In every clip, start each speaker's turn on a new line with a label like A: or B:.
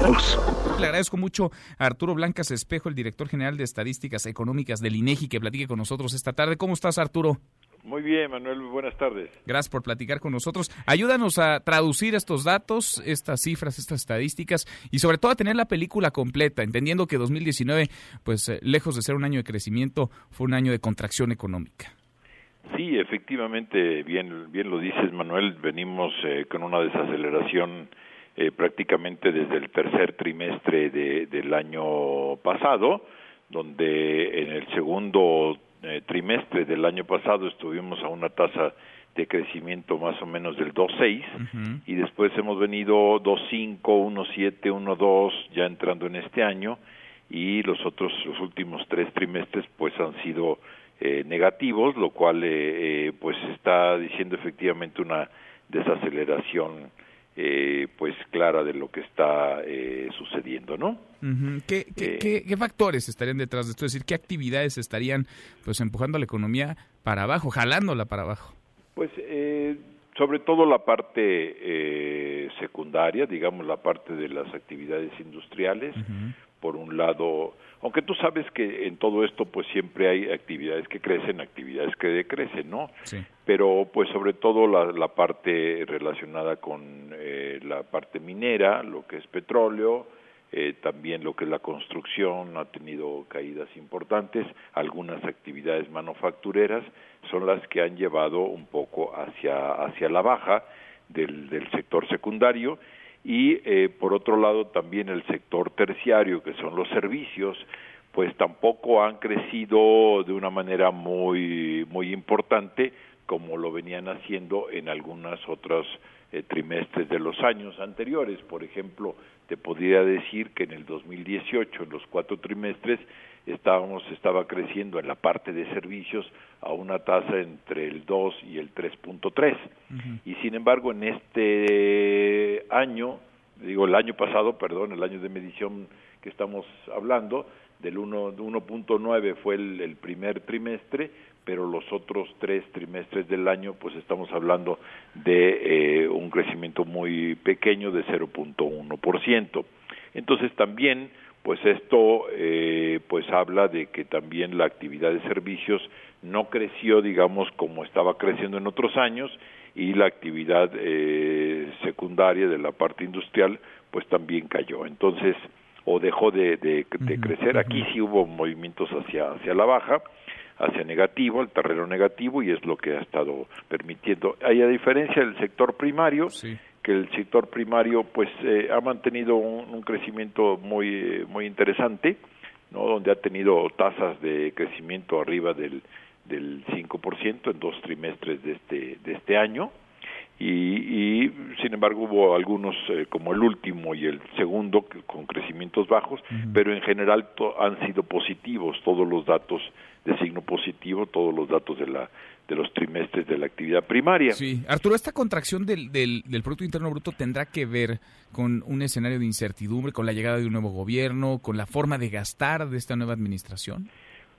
A: Le agradezco mucho a Arturo Blancas Espejo, el director general de Estadísticas Económicas del INEGI, que platique con nosotros esta tarde. ¿Cómo estás, Arturo?
B: Muy bien, Manuel, buenas tardes.
A: Gracias por platicar con nosotros. Ayúdanos a traducir estos datos, estas cifras, estas estadísticas y sobre todo a tener la película completa, entendiendo que 2019, pues eh, lejos de ser un año de crecimiento, fue un año de contracción económica.
B: Sí, efectivamente, bien, bien lo dices, Manuel, venimos eh, con una desaceleración eh, prácticamente desde el tercer trimestre de, del año pasado, donde en el segundo eh, trimestre del año pasado estuvimos a una tasa de crecimiento más o menos del 2.6 y después hemos venido 2.5, 1.7, 1.2 ya entrando en este año y los otros los últimos tres trimestres pues han sido eh, negativos, lo cual eh, eh, pues está diciendo efectivamente una desaceleración eh, pues clara de lo que está eh, sucediendo, ¿no?
A: ¿Qué, qué, qué, qué, factores estarían detrás de esto? Es decir, ¿qué actividades estarían pues empujando a la economía para abajo, jalándola para abajo?
B: Pues eh, sobre todo la parte eh, secundaria, digamos la parte de las actividades industriales, uh -huh. por un lado, aunque tú sabes que en todo esto pues siempre hay actividades que crecen, actividades que decrecen, ¿no?
A: Sí.
B: Pero pues sobre todo la, la parte relacionada con la parte minera, lo que es petróleo, eh, también lo que es la construcción ha tenido caídas importantes, algunas actividades manufactureras son las que han llevado un poco hacia, hacia la baja del, del sector secundario y eh, por otro lado también el sector terciario que son los servicios pues tampoco han crecido de una manera muy muy importante como lo venían haciendo en algunas otras eh, trimestres de los años anteriores. Por ejemplo, te podría decir que en el 2018, en los cuatro trimestres, estábamos estaba creciendo en la parte de servicios a una tasa entre el 2 y el 3.3. Uh -huh. Y sin embargo, en este año, digo el año pasado, perdón, el año de medición que estamos hablando, del 1.9 fue el, el primer trimestre, pero los otros tres trimestres del año, pues estamos hablando de eh, un crecimiento muy pequeño de 0.1%. Entonces también, pues esto, eh, pues habla de que también la actividad de servicios no creció, digamos, como estaba creciendo en otros años y la actividad eh, secundaria de la parte industrial, pues también cayó. Entonces, o dejó de, de, de crecer. Aquí sí hubo movimientos hacia, hacia la baja hacia negativo, el terreno negativo, y es lo que ha estado permitiendo. Hay a diferencia del sector primario,
A: sí.
B: que el sector primario pues eh, ha mantenido un, un crecimiento muy, muy interesante, ¿no? donde ha tenido tasas de crecimiento arriba del, del 5% en dos trimestres de este, de este año. Y, y, sin embargo hubo algunos eh, como el último y el segundo con crecimientos bajos, uh -huh. pero en general han sido positivos todos los datos de signo positivo, todos los datos de la de los trimestres de la actividad primaria.
A: Sí, Arturo, esta contracción del, del, del Producto Interno Bruto tendrá que ver con un escenario de incertidumbre, con la llegada de un nuevo gobierno, con la forma de gastar de esta nueva administración.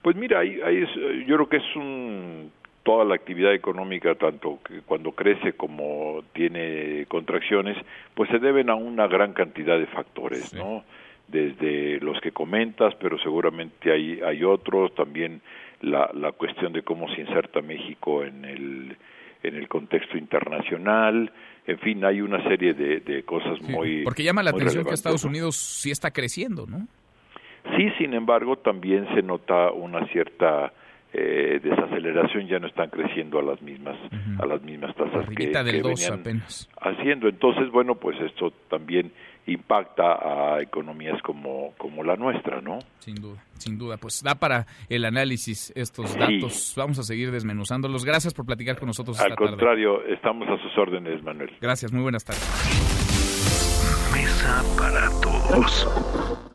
B: Pues mira, ahí, ahí es, yo creo que es un toda la actividad económica, tanto que cuando crece como tiene contracciones, pues se deben a una gran cantidad de factores, sí. ¿no? Desde los que comentas, pero seguramente hay, hay otros, también la, la cuestión de cómo se inserta México en el, en el contexto internacional, en fin, hay una serie de, de cosas
A: sí,
B: muy...
A: Porque llama la atención que Estados Unidos sí está creciendo, ¿no?
B: Sí, sin embargo, también se nota una cierta eh, desaceleración ya no están creciendo a las mismas uh -huh. a las mismas tasas que,
A: del
B: que venían
A: apenas.
B: haciendo entonces bueno pues esto también impacta a economías como como la nuestra no
A: sin duda sin duda pues da para el análisis estos datos sí. vamos a seguir desmenuzándolos gracias por platicar con nosotros
B: al
A: esta
B: contrario
A: tarde.
B: estamos a sus órdenes Manuel
A: gracias muy buenas tardes
C: mesa para todos